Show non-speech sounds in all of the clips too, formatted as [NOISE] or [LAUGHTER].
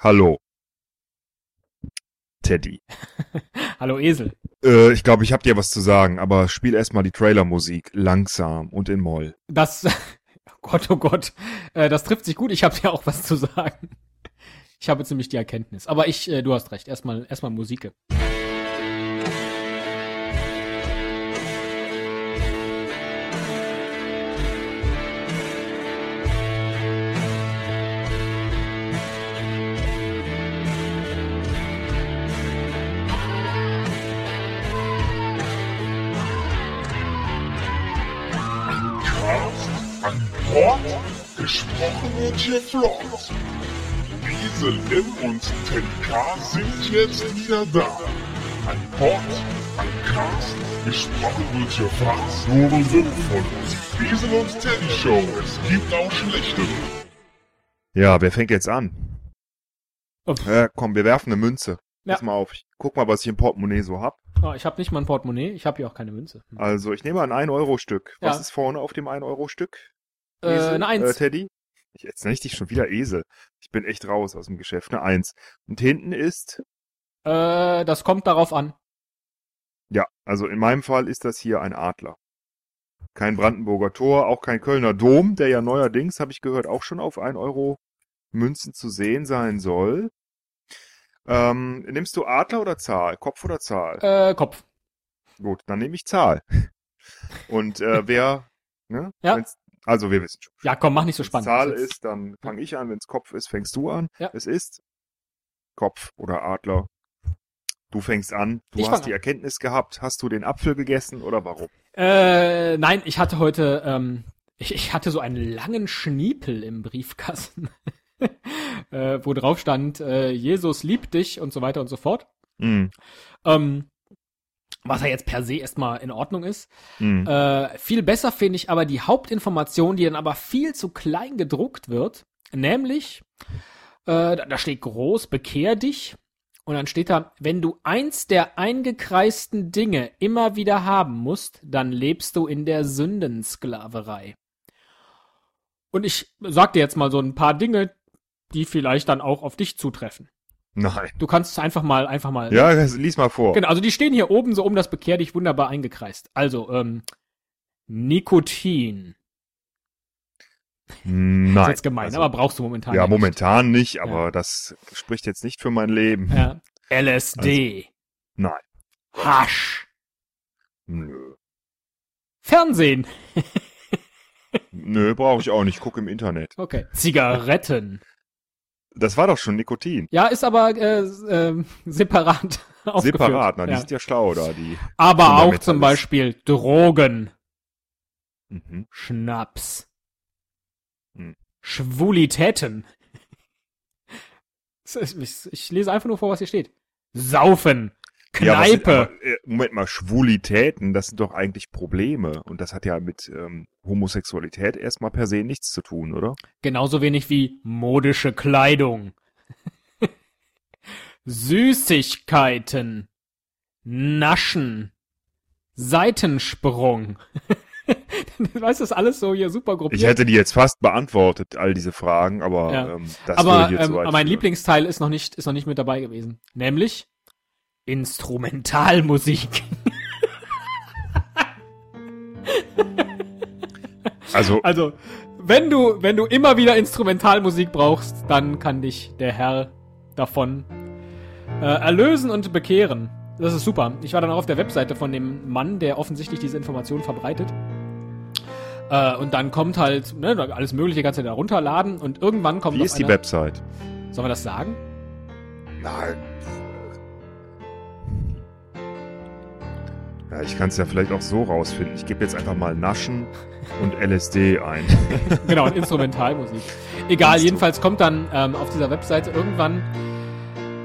Hallo. Teddy. [LAUGHS] Hallo Esel. Äh, ich glaube, ich habe dir was zu sagen, aber spiel erstmal die Trailermusik langsam und in Moll. Das, [LAUGHS] oh Gott, oh Gott, äh, das trifft sich gut. Ich habe dir auch was zu sagen. Ich habe ziemlich die Erkenntnis. Aber ich, äh, du hast recht. Erstmal, erstmal Musik. Bord, gesprochen wird hier flott. Wiesel M und Teddy K sind jetzt wieder da. Ein Pod, ein Cast, gesprochen wird hier fast nur sinnvoll. Wiesel und Teddy Show, es gibt auch schlechtere. Ja, wer fängt jetzt an? Äh, komm, wir werfen eine Münze. Ja. Pass mal auf. Ich guck mal, was ich im Portemonnaie so hab. Oh, ich habe nicht mal ein Portemonnaie. Ich habe hier auch keine Münze. Hm. Also, ich nehme ein 1-Euro-Stück. Was Ja. ist vorne auf dem 1-Euro-Stück? Äh, eine Eins. Äh, Teddy? Ich, jetzt nenne ich dich schon wieder Esel. Ich bin echt raus aus dem Geschäft. Eine Eins. Und hinten ist, Äh, das kommt darauf an. ja, also in meinem Fall ist das hier ein Adler. Kein Brandenburger Tor, auch kein Kölner Dom, der ja neuerdings, habe ich gehört, auch schon auf 1 Euro Münzen zu sehen sein soll. Ähm, nimmst du Adler oder Zahl? Kopf oder Zahl? Äh, Kopf. Gut, dann nehme ich Zahl. Und äh, [LAUGHS] wer, ne? Ja. Wenn's, also wir wissen schon. Ja, komm, mach nicht so spannend. Zahl Das ist, dann fange ich an. Wenn es Kopf ist, fängst du an. Ja. Es ist Kopf oder Adler. Du fängst an. Du Ich hast die an. Erkenntnis gehabt. Hast du den Apfel gegessen oder warum? Äh, nein, ich hatte heute, ähm, ich, ich hatte so einen langen Schniepel im Briefkasten, [LAUGHS] äh, wo drauf stand, äh, Jesus liebt dich und so weiter und so fort. Hm. Ähm, was ja jetzt per se erstmal in Ordnung ist. Hm. Äh, viel besser finde ich aber die Hauptinformation, die dann aber viel zu klein gedruckt wird, nämlich, äh, da, da steht groß, bekehr dich. Und dann steht da, wenn du eins der eingekreisten Dinge immer wieder haben musst, dann lebst du in der Sündensklaverei. Und ich sag dir jetzt mal so ein paar Dinge, die vielleicht dann auch auf dich zutreffen. Nein. Du kannst einfach mal, einfach mal. Ja, das- lies mal vor. Genau, also die stehen hier oben so um das Bekehr dich wunderbar eingekreist. Also, ähm, Nikotin. Nein. ist jetzt gemein, Also, aber brauchst du momentan ja, nicht. momentan nicht, aber das spricht jetzt nicht für mein Leben. Ja. LSD. Nein. Hasch. Nö. Fernsehen. Nö, brauche ich auch nicht. Guck im Internet. Okay. Zigaretten. Das war doch schon Nikotin. Ja, ist aber äh, ähm, [LAUGHS] separat. Separat, na, die ja. sind ja schlau da, die. Aber auch zum Beispiel Drogen. Mhm. Schnaps. Hm. Schwulitäten. [LAUGHS] Ich lese einfach nur vor, was hier steht. Saufen. Ja, was sind, Kneipe. aber, äh, Moment mal, Schwulitäten, das sind doch eigentlich Probleme. Und das hat ja mit ähm, Homosexualität erstmal per se nichts zu tun, oder? Genauso wenig wie modische Kleidung. Süßigkeiten. Naschen. Seitensprung. [LAUGHS] weißt du, das alles so hier super gruppiert. Ich hätte die jetzt fast beantwortet, all diese Fragen, aber Ja. ähm, das aber würde hier ähm, zu weit aber mein führen. Lieblingsteil ist noch nicht ist noch nicht mit dabei gewesen, nämlich Instrumentalmusik. Also, Also, wenn du wenn du immer wieder Instrumentalmusik brauchst, dann kann dich der Herr davon äh, erlösen und bekehren. Das ist super. Ich war dann auch auf der Webseite von dem Mann, der offensichtlich diese Information verbreitet. Äh, und dann kommt halt, ne, alles Mögliche kannst du da runterladen und irgendwann kommt wie ist die Website? Sollen wir das sagen? Nein. Ja, ich kann es ja vielleicht auch so rausfinden. Ich gebe jetzt einfach mal Naschen und LSD ein. [LAUGHS] Genau, und Instrumentalmusik. Egal, jedenfalls kommt dann ähm, auf dieser Webseite irgendwann,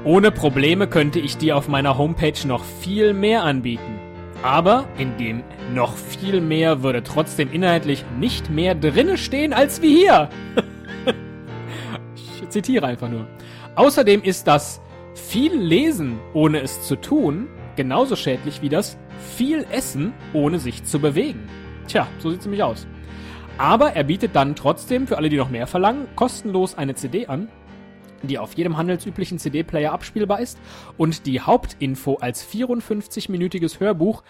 ohne Probleme könnte ich dir auf meiner Homepage noch viel mehr anbieten. Aber in dem noch viel mehr würde trotzdem inhaltlich nicht mehr drinne stehen als wie hier. [LAUGHS] ich zitiere einfach nur. Außerdem ist das viel Lesen, ohne es zu tun, genauso schädlich wie das viel Essen, ohne sich zu bewegen. Tja, so sieht's nämlich aus. Aber er bietet dann trotzdem für alle, die noch mehr verlangen, kostenlos eine CD an. die auf jedem handelsüblichen CD-Player abspielbar ist und die Hauptinfo als 54-minütiges Hörbuch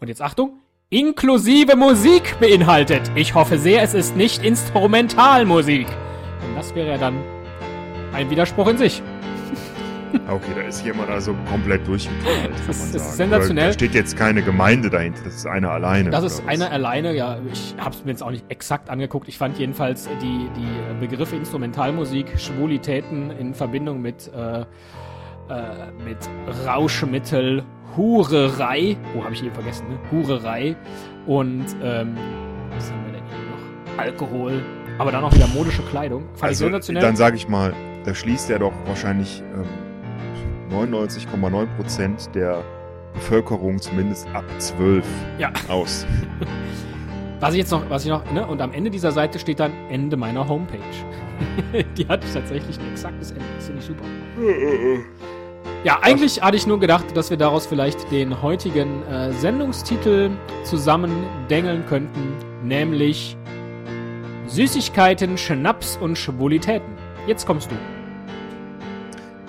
und jetzt Achtung, inklusive Musik beinhaltet. Ich hoffe sehr, es ist nicht Instrumentalmusik. Und das wäre ja dann ein Widerspruch in sich. Okay, da ist jemand also komplett durchgeknallt, kann Das man ist- sagen. sensationell. Da steht jetzt keine Gemeinde dahinter, das ist einer alleine. Das ist einer alleine, ja, ich habe es mir jetzt auch nicht exakt angeguckt. Ich fand jedenfalls die, die Begriffe Instrumentalmusik, Schwulitäten in Verbindung mit, äh, äh, mit Rauschmittel, Hurerei, oh, habe ich eben vergessen, ne? Hurerei und, ähm, was haben wir denn hier noch? Alkohol, aber dann auch wieder modische Kleidung. Fand Also, ich sensationell. dann sage ich mal, da schließt er doch wahrscheinlich ähm, 99,9 Prozent der Bevölkerung zumindest ab 12 Ja. aus. [LAUGHS] Was ich jetzt noch, was ich noch, ne, und am Ende dieser Seite steht dann Ende meiner Homepage. [LAUGHS] die hat tatsächlich ein exaktes Ende. Das finde ich super. Ja, eigentlich hatte ich nur gedacht, dass wir daraus vielleicht den heutigen äh, Sendungstitel zusammen dengeln könnten, nämlich Süßigkeiten, Schnaps und Schwulitäten. Jetzt kommst du.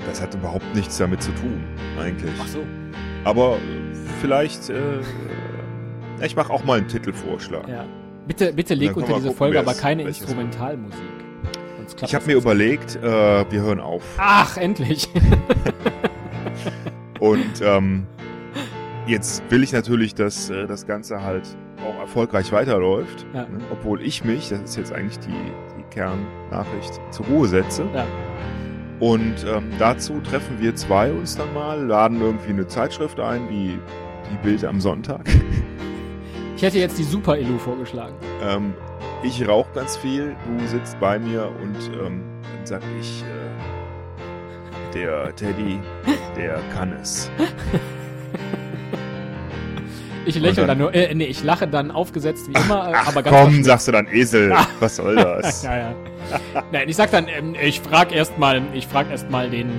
Das hat überhaupt nichts damit zu tun, eigentlich. so. Aber vielleicht, äh, ich mache auch mal einen Titelvorschlag. Ja. Bitte, bitte leg unter diese gucken, Folge aber keine Instrumentalmusik. Ich habe mir überlegt, äh, wir hören auf. Ach, endlich. [LAUGHS] Und ähm, jetzt will ich natürlich, dass äh, das Ganze halt auch erfolgreich weiterläuft. Ja. Ne? Obwohl ich mich, das ist jetzt eigentlich die, die Kernnachricht, zur Ruhe setze. Ja. Und ähm, dazu treffen wir zwei uns dann mal, laden irgendwie eine Zeitschrift ein, wie die Bild am Sonntag. [LAUGHS] Ich hätte jetzt die Super Elu vorgeschlagen. ähm, ich rauche ganz viel, du sitzt bei mir und ähm, dann sag ich, äh, der Teddy, der kann es. [LAUGHS] Ich lächle dann- dann, nur, äh, nee, ich lache dann aufgesetzt wie immer, Ach aber ganz komm, sagst du dann Esel, [LAUGHS] was soll das? [LAUGHS] ja, ja. Nein, ich sag dann, ähm, ich frag erstmal, ich frag erstmal den.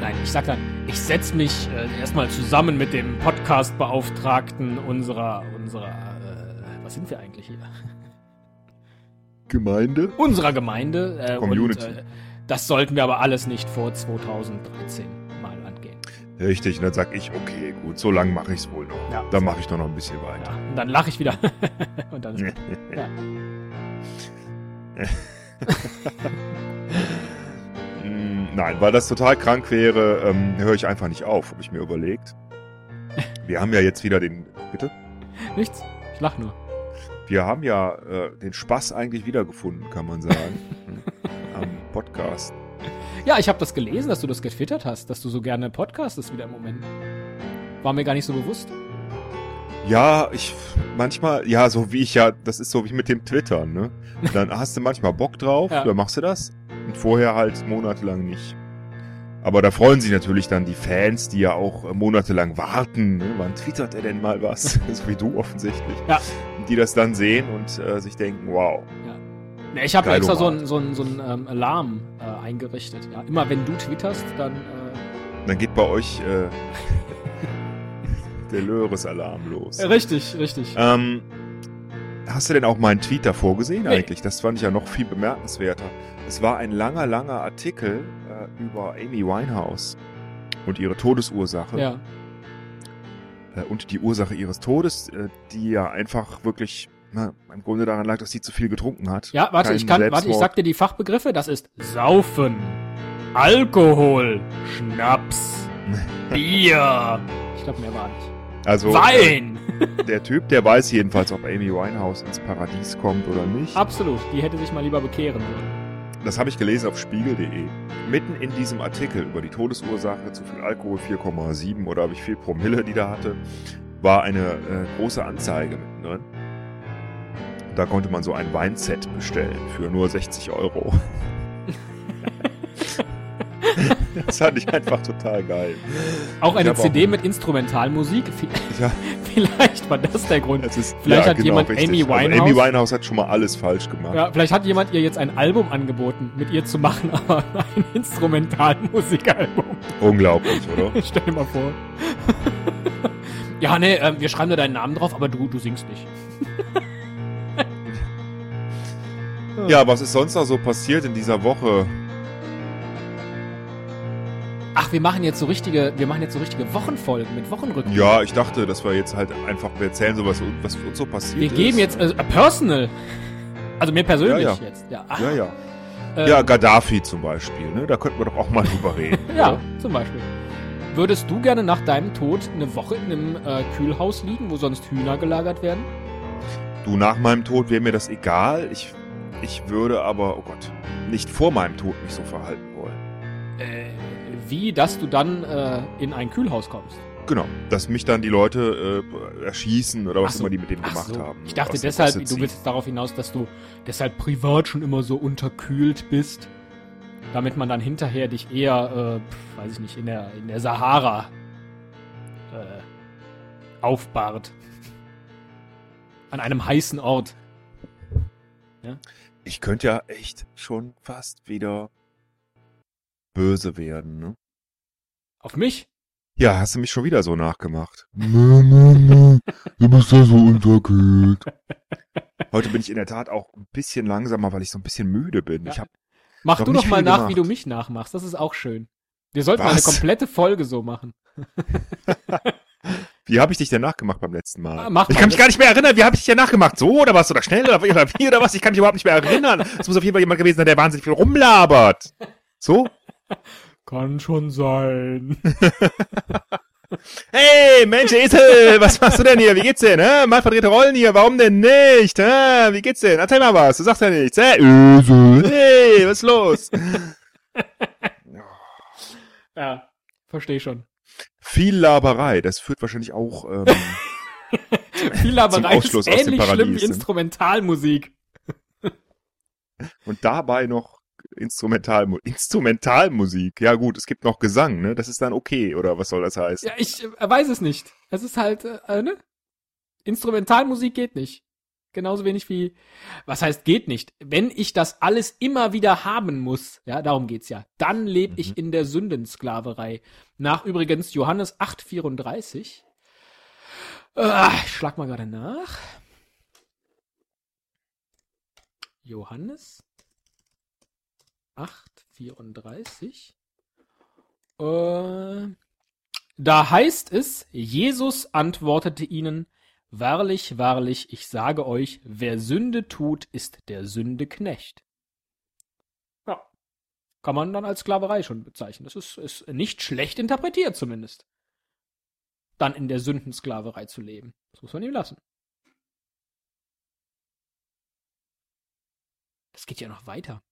Nein, ich sag dann, ich setz mich äh, erstmal zusammen mit dem Podcast-Beauftragten unserer, unserer, äh, was sind wir eigentlich hier? Gemeinde? Unserer Gemeinde. Äh, Community. Und, äh, das sollten wir aber alles nicht vor 2013 mal angehen. Richtig, und dann sag ich, okay, gut, so lange mache ich es wohl noch. Ja. Dann mache ich doch noch ein bisschen weiter. Ja, und dann lache ich wieder. [LAUGHS] und dann ist [LAUGHS] Ja. Mm, Nein, weil das total krank wäre, ähm, höre ich einfach nicht auf, habe ich mir überlegt. Wir haben ja jetzt wieder den, bitte? nichts. Ich lach nur. Wir haben ja äh, den Spaß eigentlich wiedergefunden, kann man sagen, [LAUGHS] am Podcast. Ja, ich habe das gelesen, dass du das getwittert hast, dass du so gerne podcastest wieder im Moment. War mir gar nicht so bewusst. Ja, ich manchmal, ja, so wie ich ja, das ist so wie mit dem Twittern, ne? [LAUGHS] Dann hast du manchmal Bock drauf, Ja. dann machst du das und vorher halt monatelang nicht. Aber da freuen sich natürlich dann die Fans, die ja auch äh, monatelang warten. Ne? Wann twittert er denn mal was? [LAUGHS] so wie du offensichtlich. Ja. Die das dann sehen und äh, sich denken, wow. Ne, ich habe extra so einen so so einen, ähm, Alarm äh, eingerichtet. Ja, immer wenn du twitterst, dann äh, Dann geht bei euch äh, [LAUGHS] der Löres-Alarm los. richtig, richtig. Ähm, hast du denn auch meinen Tweet davor gesehen Nee. eigentlich? Das fand ich ja noch viel bemerkenswerter. Es war ein langer, langer Artikel äh, über Amy Winehouse und ihre Todesursache. Ja. Äh, und die Ursache ihres Todes, äh, die ja einfach wirklich na, im Grunde daran lag, dass sie zu viel getrunken hat. Ja, warte, Kein ich kann, warte, ich Selbstmord. sag dir die Fachbegriffe. Das ist Saufen, Alkohol, Schnaps, [LAUGHS] Bier. Ich glaube, mehr war nicht. Also Wein! Äh, der Typ, der weiß jedenfalls, ob Amy Winehouse ins Paradies kommt oder nicht. Absolut. Die hätte sich mal lieber bekehren sollen. Das habe ich gelesen auf spiegel.de. Mitten in diesem Artikel über die Todesursache, zu viel Alkohol, 4,7 oder wie viel Promille die da hatte, war eine äh, große Anzeige mittendrin. Da konnte man so ein Weinset bestellen für nur 60 Euro. [LAUGHS] das fand ich einfach total geil. Auch eine hab auch- CD mit Instrumentalmusik. Ja, [LAUGHS] Vielleicht war das der Grund. das ist, Vielleicht ja, hat genau, jemand richtig. Amy Also Winehouse- Amy Winehouse hat schon mal alles falsch gemacht. Ja, vielleicht hat jemand ihr jetzt ein Album angeboten, mit ihr zu machen, [LAUGHS] aber ein Instrumentalmusikalbum. Unglaublich, oder? Stell dir mal vor. ja, nee, ähm, wir schreiben da deinen Namen drauf, aber du, du singst nicht. Ja, was ist sonst noch so passiert in dieser Woche? Ach, wir machen jetzt so richtige, wir machen jetzt so richtige Wochenfolgen mit Wochenrücken. Ja, ich dachte, dass wir jetzt halt einfach erzählen, so was, was uns so passiert Wir ist. geben jetzt äh, personal. Also mir persönlich Ja, ja. jetzt. Ja, ah, Ja, ja. ähm, Ja, Gaddafi zum Beispiel, ne? Da könnten wir doch auch mal [LAUGHS] drüber reden. Ja, zum Beispiel. Würdest du gerne nach deinem Tod eine Woche in einem äh, Kühlhaus liegen, wo sonst Hühner gelagert werden? Du, nach meinem Tod wäre mir das egal. Ich, ich würde aber, oh Gott, nicht vor meinem Tod mich so verhalten wollen. Äh, wie, dass du dann äh, in ein Kühlhaus kommst? Genau, dass mich dann die Leute äh, erschießen oder was so. immer die mit dem Ach gemacht so. haben. Ich dachte deshalb, du willst jetzt darauf hinaus, dass du deshalb privat schon immer so unterkühlt bist, damit man dann hinterher dich eher, äh, weiß ich nicht, in der, in der Sahara äh, aufbahrt. An einem heißen Ort. Ich könnte ja echt schon fast wieder böse werden, ne? Auf mich? Ja, hast du mich schon wieder so nachgemacht. Nee, nee, nee. Du bist ja so unterkühlt. [LAUGHS] Heute bin ich in der Tat auch ein bisschen langsamer, weil ich so ein bisschen müde bin. Ja. Ich hab, Mach du doch mal nach, gemacht. wie du mich nachmachst. Das ist auch schön. Wir sollten mal eine Was? komplette Folge so machen. [LAUGHS] wie habe ich dich denn nachgemacht beim letzten Mal? Ah, mach ich mal. kann mich gar nicht mehr erinnern. Wie habe ich dich denn nachgemacht? So oder was? Oder schnell oder, oder wie oder was? Ich kann mich überhaupt nicht mehr erinnern. Es muss auf jeden Fall jemand gewesen sein, der wahnsinnig viel rumlabert. So? Kann schon sein. [LAUGHS] Hey, Mensch, Esel, was machst du denn hier? Wie geht's denn? Hä? Mal verdrehte Rollen hier, warum denn nicht? Hä? Wie geht's denn? Erzähl mal was, du sagst ja nichts. Hä? Esel. Hey, was ist los? [LAUGHS] Ja, verstehe schon. Viel Laberei, das führt wahrscheinlich auch ähm, [LAUGHS] Viel Laberei ist ähnlich schlimm wie ne? Instrumentalmusik. und dabei noch Instrumentalmu Instrumentalmusik. Ja gut, es gibt noch Gesang, ne? Das ist dann okay, oder was soll das heißen? Ja, ich äh, weiß es nicht. Es ist halt, äh, ne? Instrumentalmusik geht nicht. Genauso wenig wie, was heißt geht nicht? Wenn ich das alles immer wieder haben muss, ja, darum geht's ja, dann lebe Mhm. ich in der Sündensklaverei. Nach übrigens Johannes 8,34. Äh, ich schlag mal gerade nach. Johannes 8,34. Äh, da heißt es, Jesus antwortete ihnen, Wahrlich, wahrlich, ich sage euch, wer Sünde tut, ist der Sünde Knecht. Ja. Kann man dann als Sklaverei schon bezeichnen. Das ist, ist nicht schlecht interpretiert zumindest. Dann in der Sündensklaverei zu leben. Das muss man ihm lassen. Das geht ja noch weiter.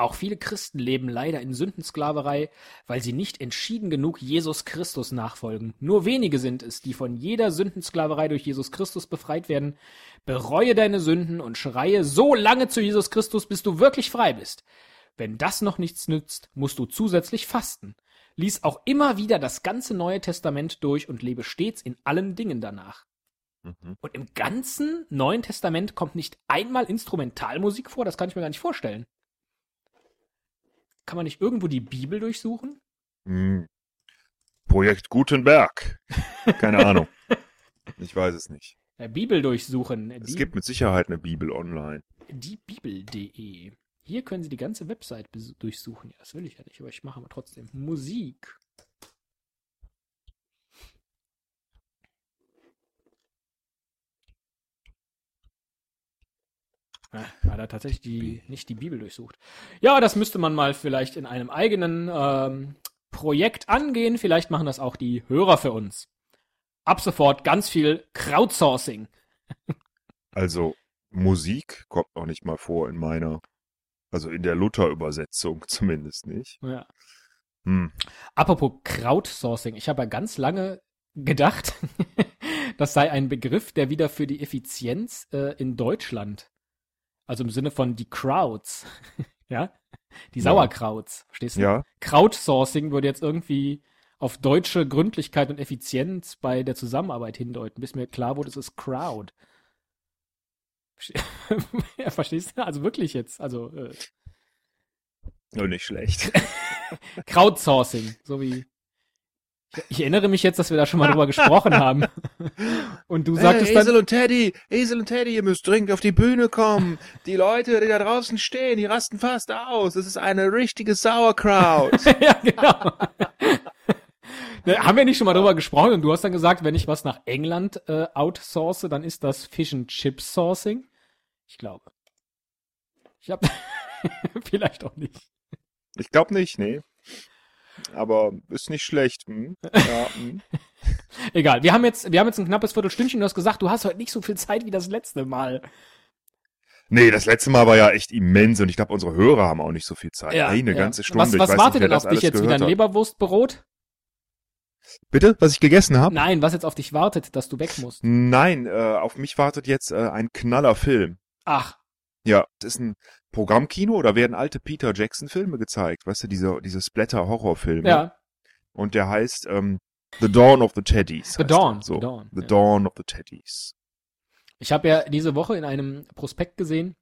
Auch viele Christen leben leider in Sündensklaverei, weil sie nicht entschieden genug Jesus Christus nachfolgen. Nur wenige sind es, die von jeder Sündensklaverei durch Jesus Christus befreit werden. Bereue deine Sünden und schreie so lange zu Jesus Christus, bis du wirklich frei bist. Wenn das noch nichts nützt, musst du zusätzlich fasten. Lies auch immer wieder das ganze Neue Testament durch und lebe stets in allen Dingen danach. Mhm. Und im ganzen Neuen Testament kommt nicht einmal Instrumentalmusik vor, das kann ich mir gar nicht vorstellen. Kann man nicht irgendwo die Bibel durchsuchen? Hm. Projekt Gutenberg. Keine [LAUGHS] Ahnung. Ich weiß es nicht. Bibel durchsuchen. Es Die, gibt mit Sicherheit eine Bibel online. die Bibel.de. Hier können Sie die ganze Website durchsuchen. Ja, das will ich ja nicht, aber ich mache mal trotzdem. Musik. Ja, hat er tatsächlich die, nicht die Bibel durchsucht. Ja, das müsste man mal vielleicht in einem eigenen ähm, Projekt angehen. Vielleicht machen das auch die Hörer für uns. Ab sofort ganz viel Crowdsourcing. Also Musik kommt noch nicht mal vor in meiner, also in der Luther-Übersetzung [LAUGHS] zumindest nicht. Ja. Hm. Apropos Crowdsourcing, ich habe ja ganz lange gedacht, [LAUGHS] das sei ein Begriff, der wieder für die Effizienz äh, in Deutschland, also im Sinne von die Crowds, [LAUGHS] ja, die Ja. Sauerkrauts, verstehst du? Ja, Crowdsourcing würde jetzt irgendwie auf deutsche Gründlichkeit und Effizienz bei der Zusammenarbeit hindeuten, bis mir klar wurde, es ist Crowd. [LAUGHS] Ja, verstehst du? Also wirklich jetzt, also äh, nur nicht schlecht. [LAUGHS] Crowdsourcing, so wie Ich erinnere mich jetzt, dass wir da schon mal drüber gesprochen haben. Und du sagtest dann, und Teddy, Esel und Teddy, ihr müsst dringend auf die Bühne kommen. Die Leute, die da draußen stehen, die rasten fast aus. Es ist eine richtige Sauerkraut. [LAUGHS] ja, genau. Ne, haben wir nicht schon mal drüber gesprochen und du hast dann gesagt, wenn ich was nach England äh, outsource, dann ist das Fish and Chip Sourcing? Ich glaube. Ich habe [LAUGHS] vielleicht auch nicht. ich glaube nicht, nee. Aber ist nicht schlecht. Hm? Ja, hm. [LAUGHS] Egal, wir haben jetzt wir haben jetzt ein knappes Viertelstündchen, du hast gesagt, du hast heute nicht so viel Zeit wie das letzte Mal. Nee, das letzte Mal war ja echt immens und ich glaube, unsere Hörer haben auch nicht so viel Zeit. Ja, eine ja. ganze Stunde. Was, was wartet denn auf dich jetzt wieder? Ein. Leberwurstbrot? Bitte, was ich gegessen habe? Nein, was jetzt auf dich wartet, dass du weg musst. Nein, äh, auf mich wartet jetzt äh, ein knaller Film. Ach, Ja, das ist ein Programmkino, da werden alte Peter Jackson Filme gezeigt, weißt du, diese, diese Splatter-Horrorfilme. ja. Und der heißt ähm, The Dawn of the Teddies. The Dawn. So. The Dawn, The ja. Dawn of the Teddies. Ich habe ja diese Woche in einem Prospekt gesehen,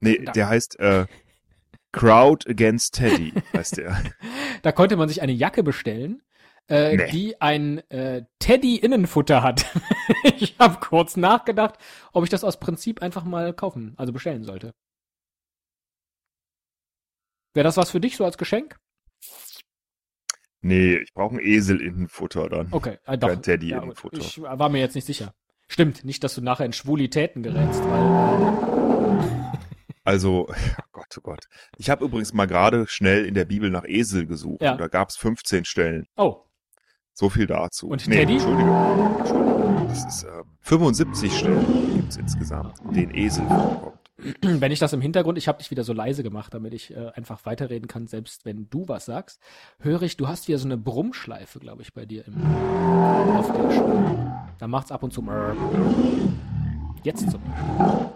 Nee, Da- der heißt äh, Crowd Against Teddy, [LAUGHS] heißt der. da konnte man sich eine Jacke bestellen, äh, Nee. die ein äh, Teddy-Innenfutter hat. [LAUGHS] ich habe kurz nachgedacht, ob ich das aus Prinzip einfach mal kaufen, also bestellen sollte. Wäre das was für dich so als Geschenk? Nee, ich brauche ein Esel-Innenfutter dann. Okay, äh, doch. Kein Teddy Ja, ich war mir jetzt nicht sicher. Stimmt, nicht, dass du nachher in Schwulitäten gerätst, weil [LAUGHS] Also, oh Gott, oh Gott. Ich habe übrigens mal gerade schnell in der Bibel nach Esel gesucht. Ja. Da gab's 15 Stellen. äh, oh, So viel dazu. Und nee, Teddy? Entschuldigung. Entschuldigung. Das ist äh, 75 Stellen gibt's insgesamt, in denen Esel vorkommt. [CLEARS THROAT] wenn ich das im Hintergrund, ich habe dich wieder so leise gemacht, damit ich äh, einfach weiterreden kann, selbst wenn du was sagst, höre ich, du hast wieder so eine Brummschleife, glaube ich, bei dir im auf der Spur. Da macht's ab und zu. Jetzt zum Beispiel.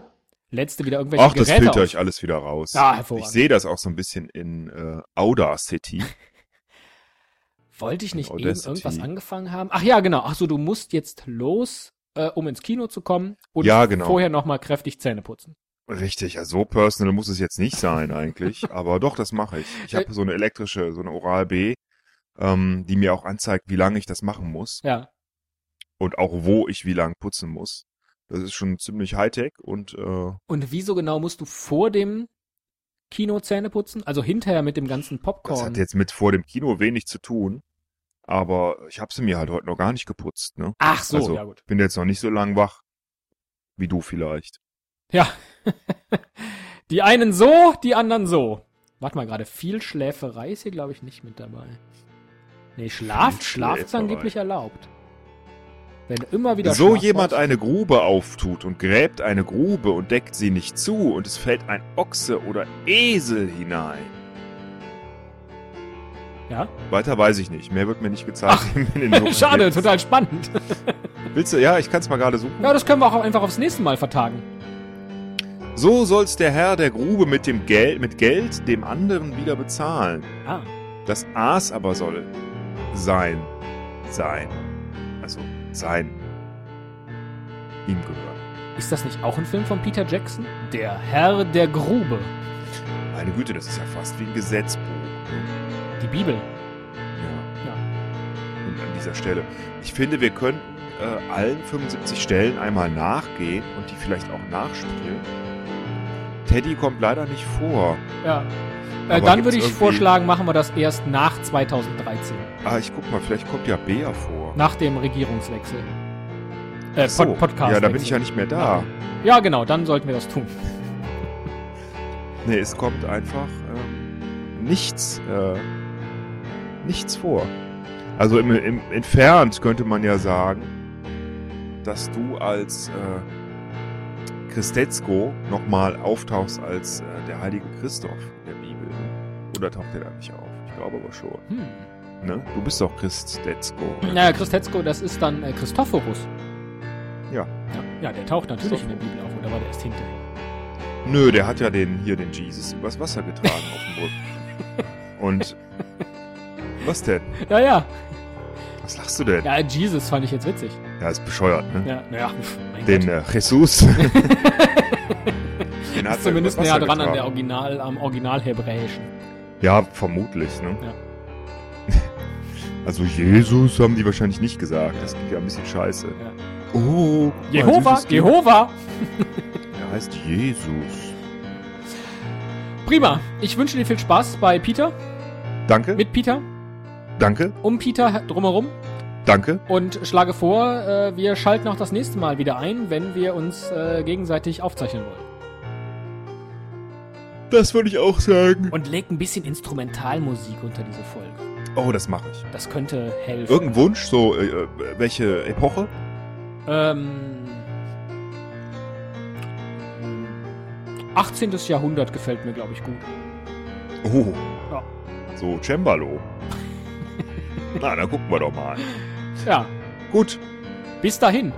Letzte wieder irgendwelche Ach, das Geräte filter auf. ich alles wieder raus. Ah, ich sehe das auch so ein bisschen in äh, Audacity. [LAUGHS] Wollte ich nicht eben irgendwas angefangen haben? Ach ja, genau. Ach so, du musst jetzt los, äh, um ins Kino zu kommen und Ja, genau. vorher noch mal kräftig Zähne putzen. Richtig, ja, so personal muss es jetzt nicht sein eigentlich, [LAUGHS] aber doch, das mache ich. Ich habe Äh. so eine elektrische, so eine Oral-B, ähm, die mir auch anzeigt, wie lange ich das machen muss Ja. und auch wo ich wie lang putzen muss. Das ist schon ziemlich Hightech und äh, Und wieso genau musst du vor dem Kino Zähne putzen? Also hinterher mit dem ganzen Popcorn. das hat jetzt mit vor dem Kino wenig zu tun. Aber ich habe sie mir halt heute noch gar nicht geputzt, ne? Ach so, also, ja gut. bin jetzt noch nicht so lang wach. Wie du vielleicht. Ja. [LAUGHS] die einen so, die anderen so. Warte mal gerade, viel Schläferei ist hier, glaube ich, nicht mit dabei. Nee, Schlaf, Schlaf ist angeblich erlaubt. Wenn immer wieder so Schlaf jemand eine Grube auftut und gräbt eine Grube und deckt sie nicht zu und es fällt ein Ochse oder Esel hinein. Ja? Weiter weiß ich nicht. Mehr wird mir nicht gezeigt. [LAUGHS] Dokumenten. Schade, total spannend. [LAUGHS] Willst du? Ja, ich kann es mal gerade suchen. ja, das können wir auch einfach aufs nächste Mal vertagen. So soll's der Herr der Grube mit dem Geld, mit Geld dem anderen wieder bezahlen. Ah, Das Aas aber soll sein, sein, also sein, ihm gehören. ist das nicht auch ein Film von Peter Jackson? Der Herr der Grube. Meine Güte, das ist ja fast wie ein Gesetzbuch. Die Bibel. Ja. Ja. Und an dieser Stelle. Ich finde, wir könnten äh, allen 75 Stellen einmal nachgehen und die vielleicht auch nachspielen. Teddy kommt leider nicht vor. Ja. Äh, dann würde ich irgendwie- vorschlagen, machen wir das erst nach 2013. Ah, ich guck mal, vielleicht kommt ja Bea vor. Nach dem Regierungswechsel. Äh, so. Pod Podcast. Ja, da bin ich ja nicht mehr da. Ja, genau, dann sollten wir das tun. [LAUGHS] Nee, es kommt einfach ähm, nichts, äh, nichts vor. Also im, im entfernt könnte man ja sagen, dass du als äh, Christetzko nochmal auftauchst als äh, der heilige Christoph in der Bibel. Oder taucht er da nicht auf? Ich glaube aber schon. Hm. Ne? Du bist doch Christetzko. Naja, Christetzko, das ist dann äh, Christophorus. Ja. ja. Ja, der taucht natürlich in der Bibel auf, oder war der erst hinterher? Nö, der hat ja den hier den Jesus übers Wasser getragen auf dem Rücken. [LAUGHS] Und was denn? Ja, ja. Was lachst du denn? Ja, Jesus fand ich jetzt witzig. Ja, ist bescheuert, ne? Ja, naja, mein Den Gott. äh, Jesus. [LAUGHS] den ist zumindest näher dran an der Original, am Original Hebräischen. Ja, vermutlich, ne? Ja. [LAUGHS] Also Jesus haben die wahrscheinlich nicht gesagt. Das klingt ja ein bisschen scheiße. Ja. Oh, Jehova. Jehova. Er heißt Jesus. Prima. Ich wünsche dir viel Spaß bei Peter, Danke, mit Peter, danke, um Peter drumherum danke. und schlage vor, äh, wir schalten auch das nächste Mal wieder ein, wenn wir uns äh, gegenseitig aufzeichnen wollen. Das würde ich auch sagen. Und leg ein bisschen Instrumentalmusik unter diese Folge. Oh, das mache ich. Das könnte helfen. Irgendein Wunsch? So, äh, äh, welche Epoche? Ähm, 18. Jahrhundert gefällt mir, glaube ich, gut. Oh. Ja. So, Cembalo. Na, dann gucken wir doch mal. Ja, Gut, bis dahin.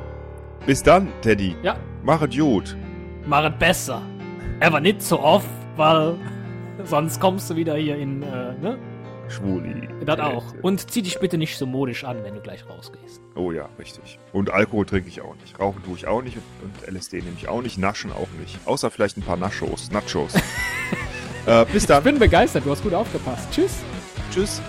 bis dann, Teddy. Ja, Mach es gut. mach es besser. Aber nicht so oft, weil sonst kommst du wieder hier in, äh, ne? Schwuli. Das auch. Und zieh dich bitte nicht so modisch an, wenn du gleich rausgehst. Oh ja, richtig. Und Alkohol trinke ich auch nicht. Rauchen tue ich auch nicht und, LSD nehme ich auch nicht. Naschen auch nicht. Außer vielleicht ein paar Nachos. Nachos. [LAUGHS] äh, bis Ich dann. bin begeistert, du hast gut aufgepasst. Tschüss. Tschüss.